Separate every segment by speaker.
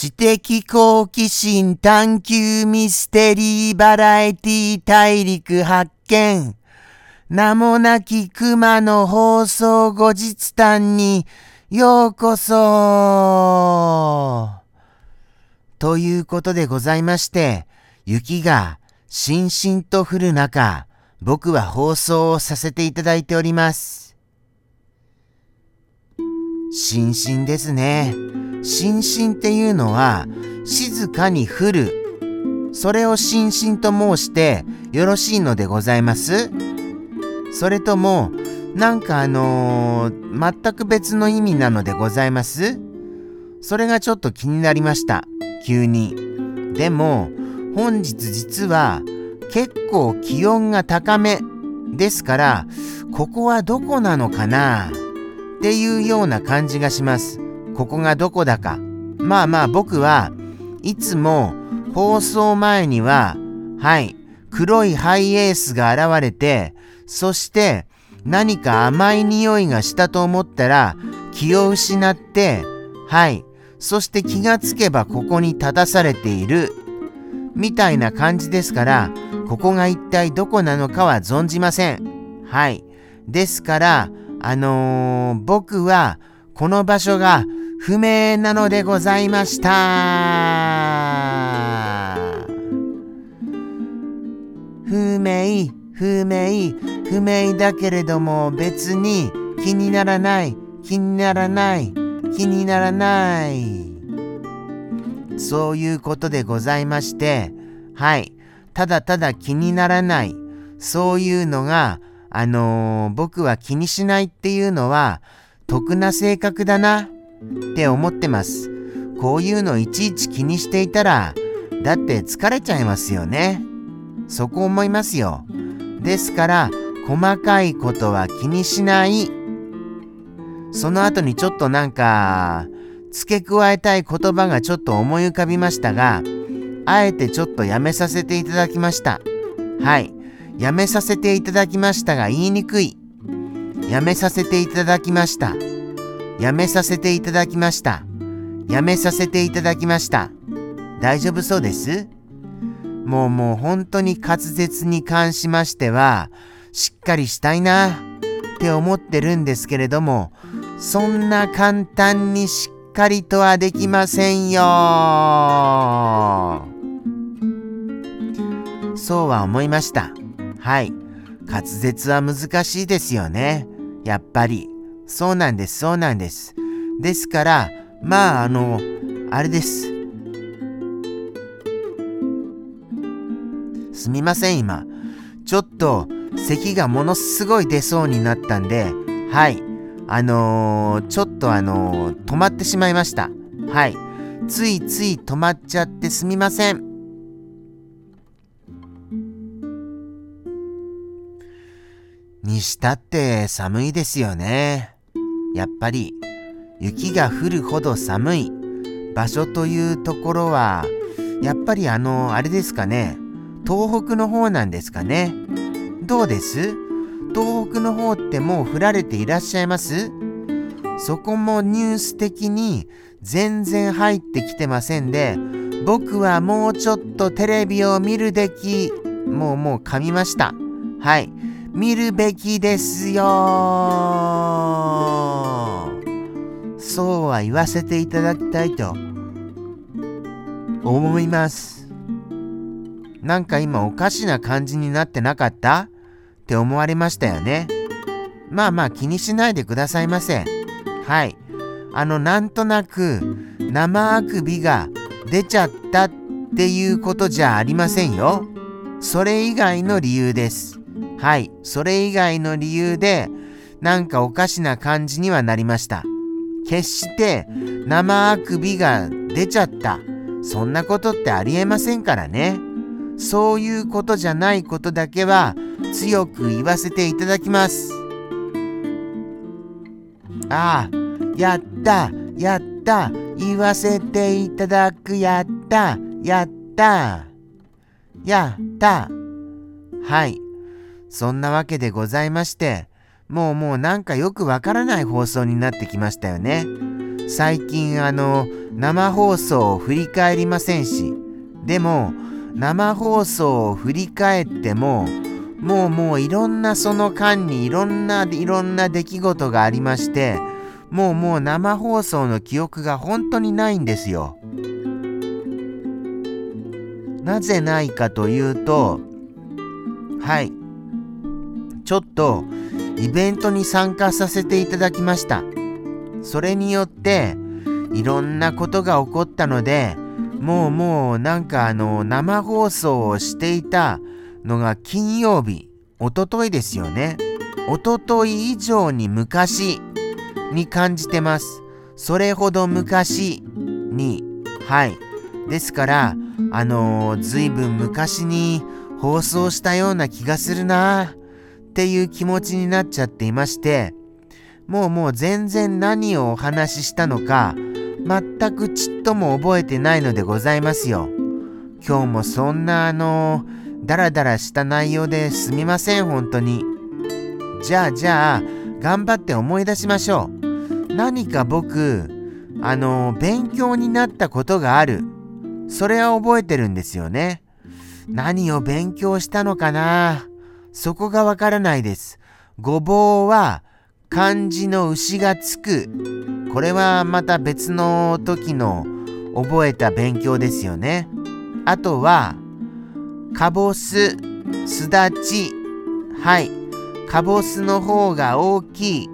Speaker 1: 知的好奇心探求ミステリーバラエティ大陸発見。名もなき熊の放送後日談にようこそということでございまして、雪がしんしんと降る中、僕は放送をさせていただいております。しんしんですね。しんしんっていうのは、静かに降る。それをしんしんと申してよろしいのでございますそれとも、なんかあのー、全く別の意味なのでございますそれがちょっと気になりました。急に。でも、本日実は結構気温が高めですから、ここはどこなのかな？っていうような感じがします。ここがどこだか。まあまあ僕はいつも放送前には、はい、黒いハイエースが現れて、そして何か甘い匂いがしたと思ったら気を失って、はい、そして気がつけばここに立たされている、みたいな感じですから、ここが一体どこなのかは存じません。はい。ですから、あのー、僕はこの場所が不明なのでございました。不明、不明、不明だけれども別に気にならない、気にならない、気にならない。そういうことでございまして、はい。ただただ気にならない。そういうのが、あのー、僕は気にしないっていうのは、得な性格だなって思ってます。こういうのいちいち気にしていたら、だって疲れちゃいますよね。そこ思いますよ。ですから、細かいことは気にしない。その後にちょっとなんか、付け加えたい言葉がちょっと思い浮かびましたが、あえてちょっとやめさせていただきました。はい。やめさせていただきましたが言いにくい。やめさせていただきました。やめさせていただきました。やめさせていただきました。大丈夫そうです？もうもう本当に滑舌に関しましては、しっかりしたいなって思ってるんですけれども、そんな簡単にしっかりとはできませんよそうは思いました。はい。滑舌は難しいですよね。やっぱり。そうなんです、そうなんです。ですから、まあ、あの、あれです。すみません、今。ちょっと、咳がものすごい出そうになったんで、はい。あのー、ちょっとあのー、止まってしまいました。はい。ついつい止まっちゃってすみません。にしたって寒いですよね。やっぱり雪が降るほど寒い。場所というところはやっぱりあのあれですかね。東北の方なんですかね。どうです？東北の方ってもう降られていらっしゃいます？そこもニュース的に全然入ってきてませんで僕はもうちょっとテレビを見るべきもうもう噛みました。はい。見るべきですよ。そうは言わせていただきたいと思います。なんか今おかしな感じになってなかった？って思われましたよね。まあまあ気にしないでくださいませ。はい。あのなんとなく生あくびが出ちゃったっていうことじゃありませんよ。それ以外の理由です。はい、それ以外の理由で、なんかおかしな感じにはなりました。決して生あくびが出ちゃった。そんなことってありえませんからね。そういうことじゃないことだけは強く言わせていただきます。ああ、やった、やった、言わせていただく、やった、やった、やった。はい。そんなわけでございまして、もうもうなんかよくわからない放送になってきましたよね。最近あの、生放送を振り返りませんしでも生放送を振り返ってももうもういろんなその間にいろんないろんな出来事がありましてもうもう生放送の記憶が本当にないんですよ。なぜないかというとはいちょっとイベントに参加させていただきました。それによっていろんなことが起こったのでもうもうなんかあの生放送をしていたのが金曜日おとといですよね。おととい以上に昔に感じてます。それほど昔にはい。ですからあのー、ずいぶん昔に放送したような気がするな。っていう気持ちになっちゃっていましてもうもう全然何をお話ししたのか全くちっとも覚えてないのでございますよ。今日もそんなあのダラダラした内容ですみません本当に。じゃあじゃあ頑張って思い出しましょう。何か僕あの勉強になったことがある。それは覚えてるんですよね。何を勉強したのかなそこがわからないです。ごぼうは漢字の牛がつく。これはまた別の時の覚えた勉強ですよね。あとは、かぼす、すだち。はい。かぼすの方が大きい。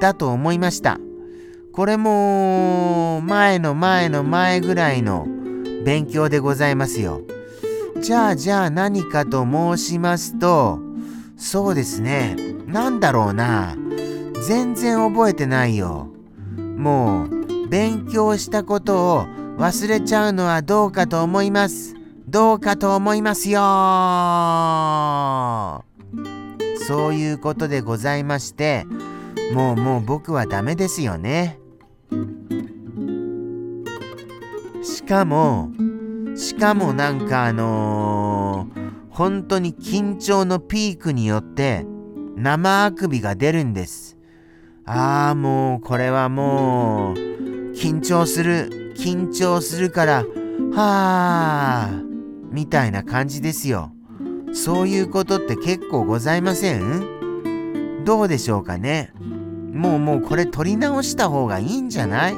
Speaker 1: だと思いました。これも前の前の前ぐらいの勉強でございますよ。じゃあじゃあ何かと申しますと、そうですね。なんだろうな。全然覚えてないよ。もう、勉強したことを忘れちゃうのはどうかと思います。どうかと思いますよそういうことでございまして、もうもう僕はダメですよね。しかも、しかもなんかあのー、本当に緊張のピークによって生あくびが出るんです。ああ、もうこれはもう緊張する、緊張するから、はあ、みたいな感じですよ。そういうことって結構ございません？どうでしょうかね？もうもうこれ取り直した方がいいんじゃない？っ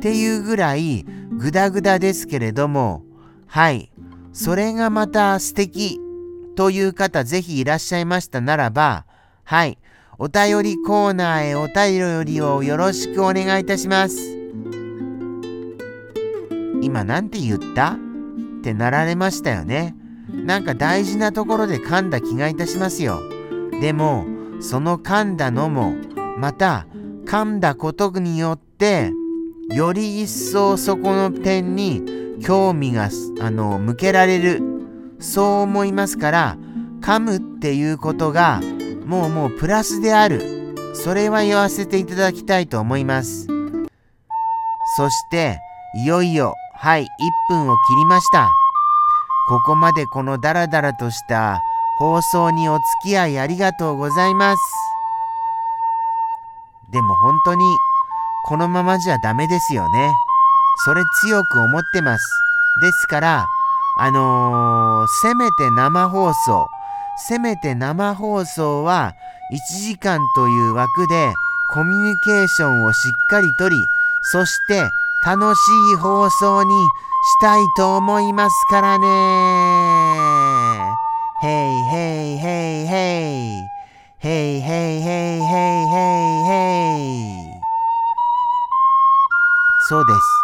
Speaker 1: ていうぐらいグダグダですけれども、はい。それがまた素敵という方ぜひいらっしゃいましたならば、はい。お便りコーナーへお便りをよろしくお願いいたします。今なんて言った？ってなられましたよね。なんか大事なところで噛んだ気がいたしますよ。でも、その噛んだのも、また噛んだことによって、より一層そこの点に興味があの向けられるそう思いますから噛むっていうことがもうもうプラスである。それは言わせていただきたいと思います。そしていよいよはい1分を切りました。ここまでこのダラダラとした放送にお付き合いありがとうございます。でも本当にこのままじゃダメですよね。それ強く思ってます。ですから、あのー、せめて生放送、せめて生放送は1時間という枠でコミュニケーションをしっかりとり、そして楽しい放送にしたいと思いますからね。へいへいへいへい。へいへいへいへいへいへい。そうです。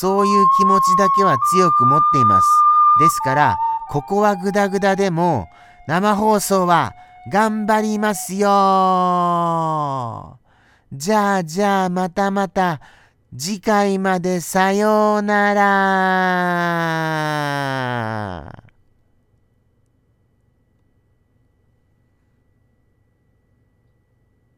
Speaker 1: そういう気持ちだけは強く持っています。ですから、ここはグダグダでも、生放送は頑張りますよじゃあじゃあまたまた次回までさようなら